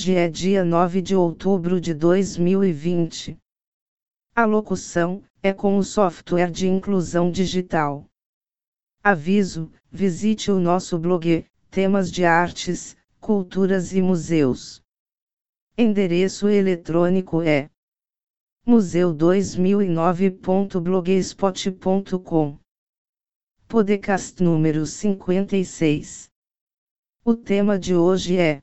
Hoje é dia 9 de outubro de 2020. A locução é com o software de inclusão digital. Aviso: visite o nosso blog, temas de artes, culturas e museus. Endereço eletrônico é museu2009.blogspot.com. Podcast número 56. O tema de hoje é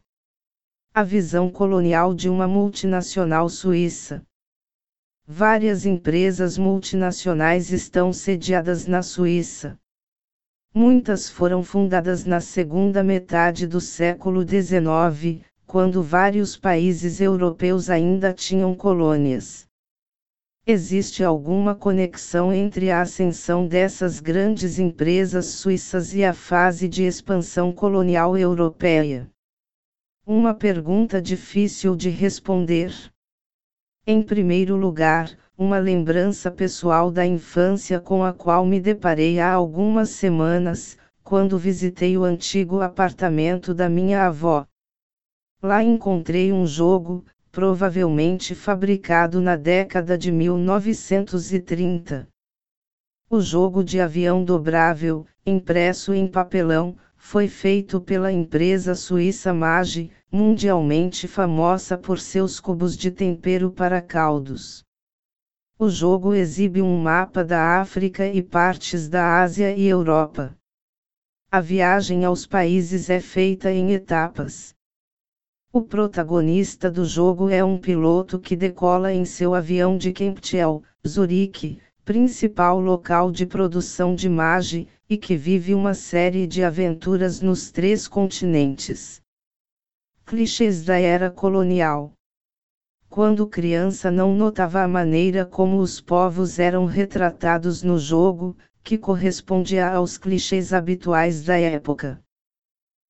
a visão colonial de uma multinacional suíça. Várias empresas multinacionais estão sediadas na Suíça. Muitas foram fundadas na segunda metade do século XIX, quando vários países europeus ainda tinham colônias. Existe alguma conexão entre a ascensão dessas grandes empresas suíças e a fase de expansão colonial europeia? Uma pergunta difícil de responder. Em primeiro lugar, uma lembrança pessoal da infância com a qual me deparei há algumas semanas, quando visitei o antigo apartamento da minha avó. Lá encontrei um jogo, provavelmente fabricado na década de 1930. O jogo de avião dobrável, impresso em papelão, foi feito pela empresa suíça Mage, mundialmente famosa por seus cubos de tempero para caldos. O jogo exibe um mapa da África e partes da Ásia e Europa. A viagem aos países é feita em etapas. O protagonista do jogo é um piloto que decola em seu avião de Kempteel, Zurique, principal local de produção de Mage, e que vive uma série de aventuras nos três continentes. Clichês da era colonial. Quando criança não notava a maneira como os povos eram retratados no jogo, que correspondia aos clichês habituais da época.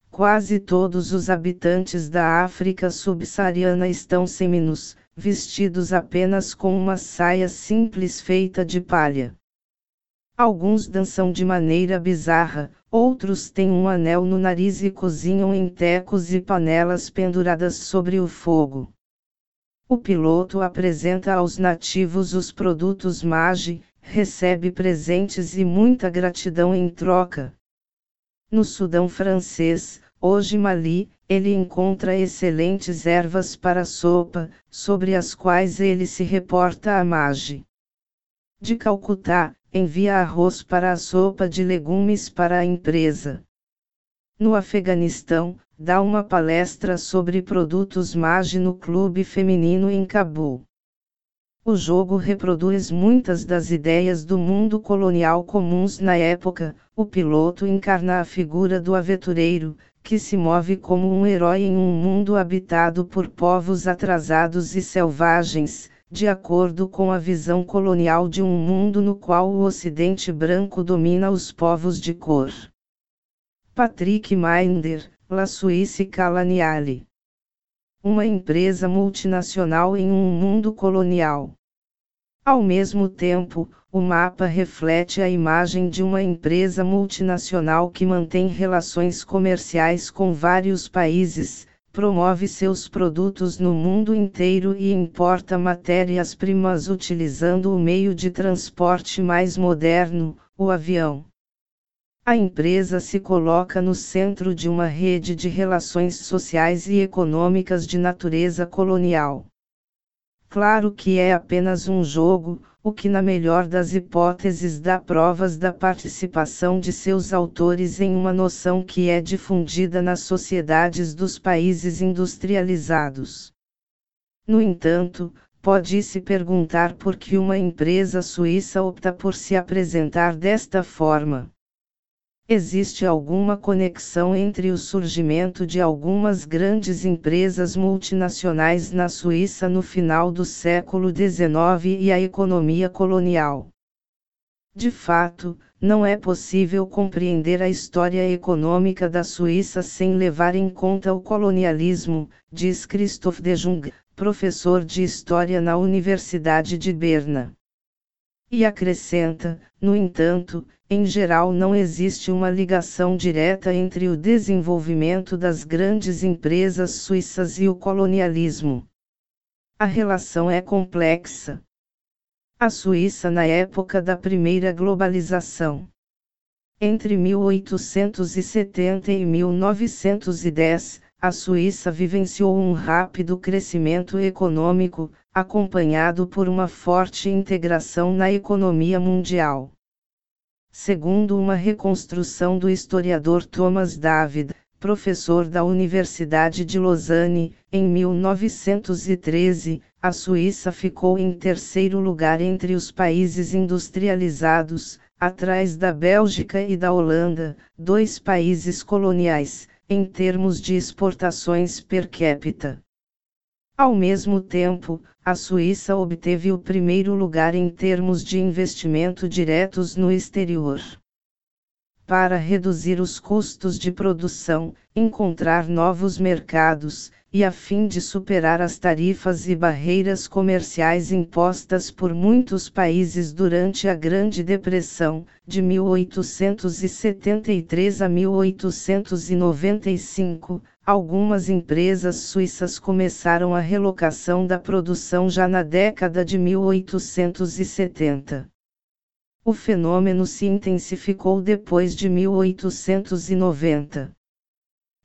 Quase todos os habitantes da África subsaariana estão seminus, vestidos apenas com uma saia simples feita de palha. Alguns dançam de maneira bizarra, outros têm um anel no nariz e cozinham em tecos e panelas penduradas sobre o fogo. O piloto apresenta aos nativos os produtos Mage, recebe presentes e muita gratidão em troca. No Sudão francês, hoje Mali, ele encontra excelentes ervas para sopa, sobre as quais ele se reporta a Mage. De Calcutá, envia arroz para a sopa de legumes para a empresa. No Afeganistão, dá uma palestra sobre produtos Mage no clube feminino em Cabul. O jogo reproduz muitas das ideias do mundo colonial comuns na época. O piloto encarna a figura do aventureiro, que se move como um herói em um mundo habitado por povos atrasados e selvagens, de acordo com a visão colonial de um mundo no qual o Ocidente branco domina os povos de cor. Patrick Minder, La Suisse Calaniale. Uma empresa multinacional em um mundo colonial. Ao mesmo tempo, o mapa reflete a imagem de uma empresa multinacional que mantém relações comerciais com vários países, promove seus produtos no mundo inteiro e importa matérias-primas utilizando o meio de transporte mais moderno, o avião. A empresa se coloca no centro de uma rede de relações sociais e econômicas de natureza colonial. Claro que é apenas um jogo, o que, na melhor das hipóteses, dá provas da participação de seus autores em uma noção que é difundida nas sociedades dos países industrializados. No entanto, pode-se perguntar por que uma empresa suíça opta por se apresentar desta forma. Existe alguma conexão entre o surgimento de algumas grandes empresas multinacionais na Suíça no final do século XIX e a economia colonial? De fato, não é possível compreender a história econômica da Suíça sem levar em conta o colonialismo, diz Christophe de Jung, professor de História na Universidade de Berna. E acrescenta, no entanto, em geral não existe uma ligação direta entre o desenvolvimento das grandes empresas suíças e o colonialismo. A relação é complexa. A Suíça na época da primeira globalização. Entre 1870 e 1910, a Suíça vivenciou um rápido crescimento econômico, acompanhado por uma forte integração na economia mundial. Segundo uma reconstrução do historiador Thomas David, professor da Universidade de Lausanne, em 1913, a Suíça ficou em terceiro lugar entre os países industrializados, atrás da Bélgica e da Holanda, dois países coloniais, em termos de exportações per capita. Ao mesmo tempo, a Suíça obteve o primeiro lugar em termos de investimento diretos no exterior. Para reduzir os custos de produção, encontrar novos mercados, e a fim de superar as tarifas e barreiras comerciais impostas por muitos países durante a Grande Depressão, de 1873 a 1895, algumas empresas suíças começaram a relocação da produção já na década de 1870. O fenômeno se intensificou depois de 1890.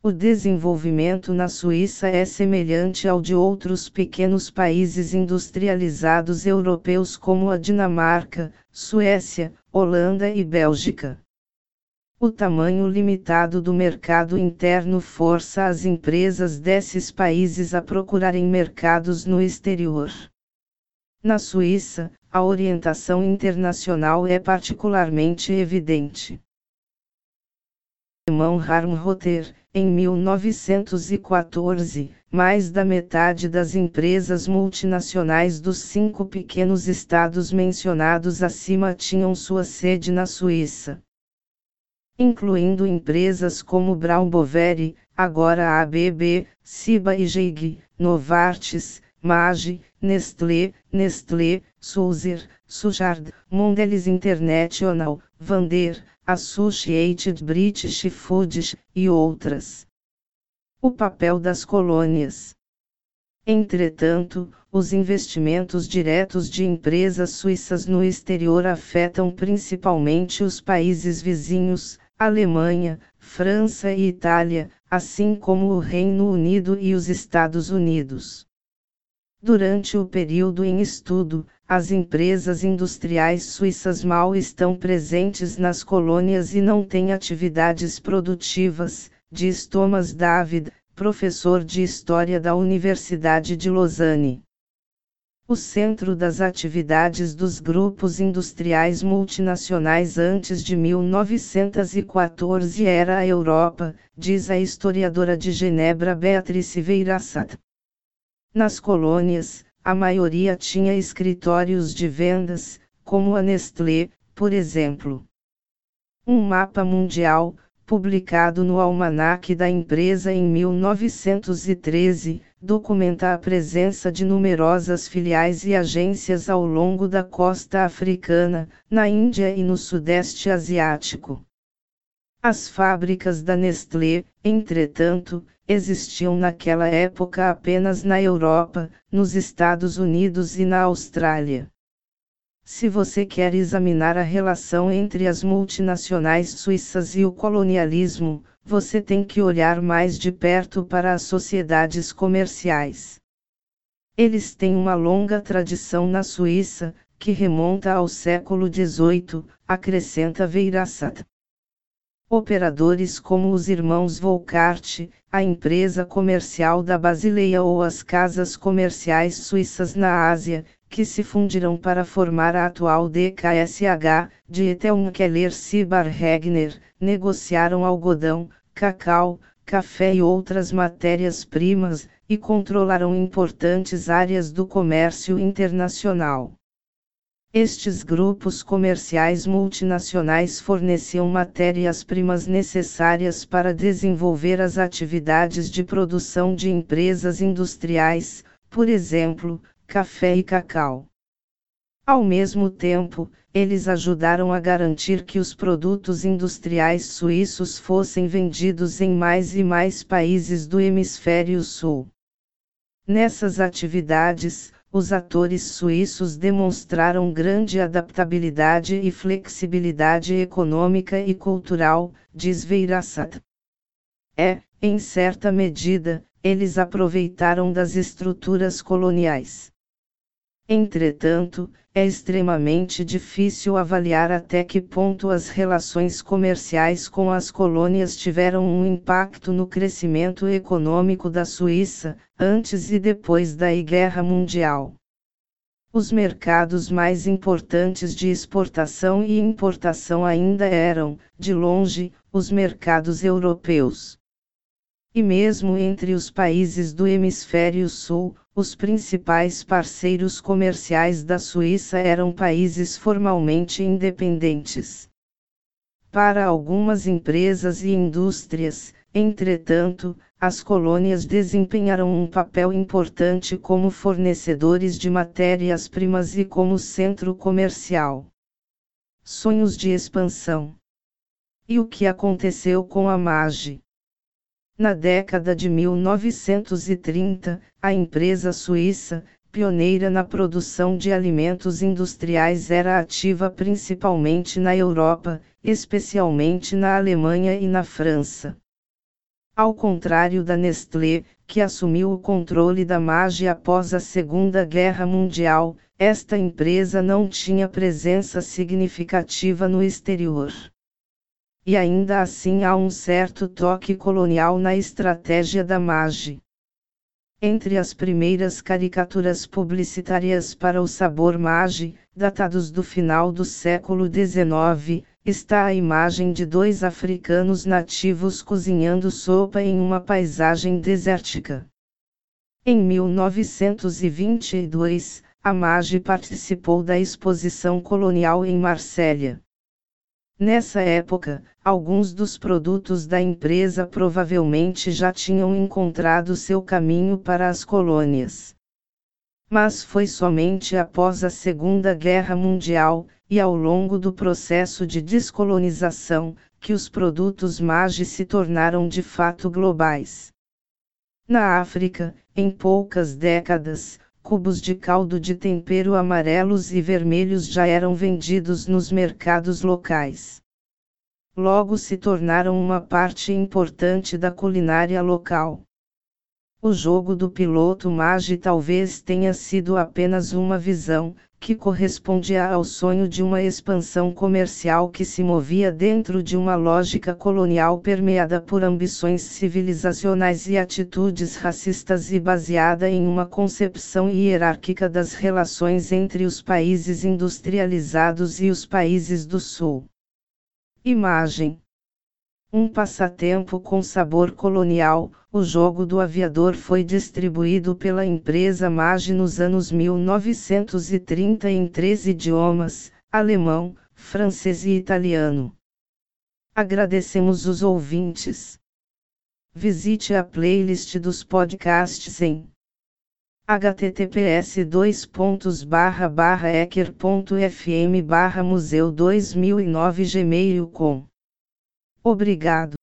O desenvolvimento na Suíça é semelhante ao de outros pequenos países industrializados europeus como a Dinamarca, Suécia, Holanda e Bélgica. O tamanho limitado do mercado interno força as empresas desses países a procurarem mercados no exterior. Na Suíça, a orientação internacional é particularmente evidente. Irmão Harm Rotter, em 1914, mais da metade das empresas multinacionais dos cinco pequenos estados mencionados acima tinham sua sede na Suíça. Incluindo empresas como Brown Boveri, agora ABB, Ciba e Geig, Novartis, Mage, Nestlé, Nestlé, Sulzer, Sujard, Mondelez International, Vander, Associated British Foods, e outras. O papel das colônias. Entretanto, os investimentos diretos de empresas suíças no exterior afetam principalmente os países vizinhos, Alemanha, França e Itália, assim como o Reino Unido e os Estados Unidos. Durante o período em estudo, as empresas industriais suíças mal estão presentes nas colônias e não têm atividades produtivas, diz Thomas David, professor de História da Universidade de Lausanne. O centro das atividades dos grupos industriais multinacionais antes de 1914 era a Europa, diz a historiadora de Genebra Beatrice Veirassat. Nas colônias, a maioria tinha escritórios de vendas, como a Nestlé, por exemplo. Um mapa mundial, publicado no almanaque da empresa em 1913, documenta a presença de numerosas filiais e agências ao longo da costa africana, na Índia e no Sudeste Asiático. As fábricas da Nestlé, entretanto, existiam naquela época apenas na Europa, nos Estados Unidos e na Austrália. Se você quer examinar a relação entre as multinacionais suíças e o colonialismo, você tem que olhar mais de perto para as sociedades comerciais. Eles têm uma longa tradição na Suíça, que remonta ao século XVIII, acrescenta Veirassat. Operadores como os irmãos Volkart, a empresa comercial da Basileia ou as casas comerciais suíças na Ásia, que se fundiram para formar a atual DKSH, de Eteln Keller Sibar Regner, negociaram algodão, cacau, café e outras matérias-primas, e controlaram importantes áreas do comércio internacional. Estes grupos comerciais multinacionais forneciam matérias-primas necessárias para desenvolver as atividades de produção de empresas industriais, por exemplo, café e cacau. Ao mesmo tempo, eles ajudaram a garantir que os produtos industriais suíços fossem vendidos em mais e mais países do hemisfério sul. Nessas atividades, os atores suíços demonstraram grande adaptabilidade e flexibilidade econômica e cultural, diz Veirassat. É, em certa medida, eles aproveitaram das estruturas coloniais. Entretanto, é extremamente difícil avaliar até que ponto as relações comerciais com as colônias tiveram um impacto no crescimento econômico da Suíça, antes e depois da Guerra Mundial. Os mercados mais importantes de exportação e importação ainda eram, de longe, os mercados europeus. E mesmo entre os países do Hemisfério Sul, os principais parceiros comerciais da Suíça eram países formalmente independentes. Para algumas empresas e indústrias, entretanto, as colônias desempenharam um papel importante como fornecedores de matérias-primas e como centro comercial. Sonhos de expansão. E o que aconteceu com a MAGE? Na década de 1930, a empresa suíça, pioneira na produção de alimentos industriais, era ativa principalmente na Europa, especialmente na Alemanha e na França. Ao contrário da Nestlé, que assumiu o controle da MAGE após a Segunda Guerra Mundial, esta empresa não tinha presença significativa no exterior e ainda assim há um certo toque colonial na estratégia da MAGE. Entre as primeiras caricaturas publicitárias para o sabor MAGE, datados do final do século XIX, está a imagem de dois africanos nativos cozinhando sopa em uma paisagem desértica. Em 1922, a MAGE participou da exposição colonial em Marsella. Nessa época, alguns dos produtos da empresa provavelmente já tinham encontrado seu caminho para as colônias. Mas foi somente após a Segunda Guerra Mundial, e ao longo do processo de descolonização, que os produtos MAGE se tornaram de fato globais. Na África, em poucas décadas, cubos de caldo de tempero amarelos e vermelhos já eram vendidos nos mercados locais. Logo se tornaram uma parte importante da culinária local. O jogo do piloto Magi talvez tenha sido apenas uma visão, que correspondia ao sonho de uma expansão comercial que se movia dentro de uma lógica colonial permeada por ambições civilizacionais e atitudes racistas e baseada em uma concepção hierárquica das relações entre os países industrializados e os países do Sul. Imagem um passatempo com sabor colonial, o jogo do aviador foi distribuído pela empresa MAGE nos anos 1930 em três idiomas: alemão, francês e italiano. Agradecemos os ouvintes. Visite a playlist dos podcasts em https ecker.fm museu 2009 gmail.com Obrigado.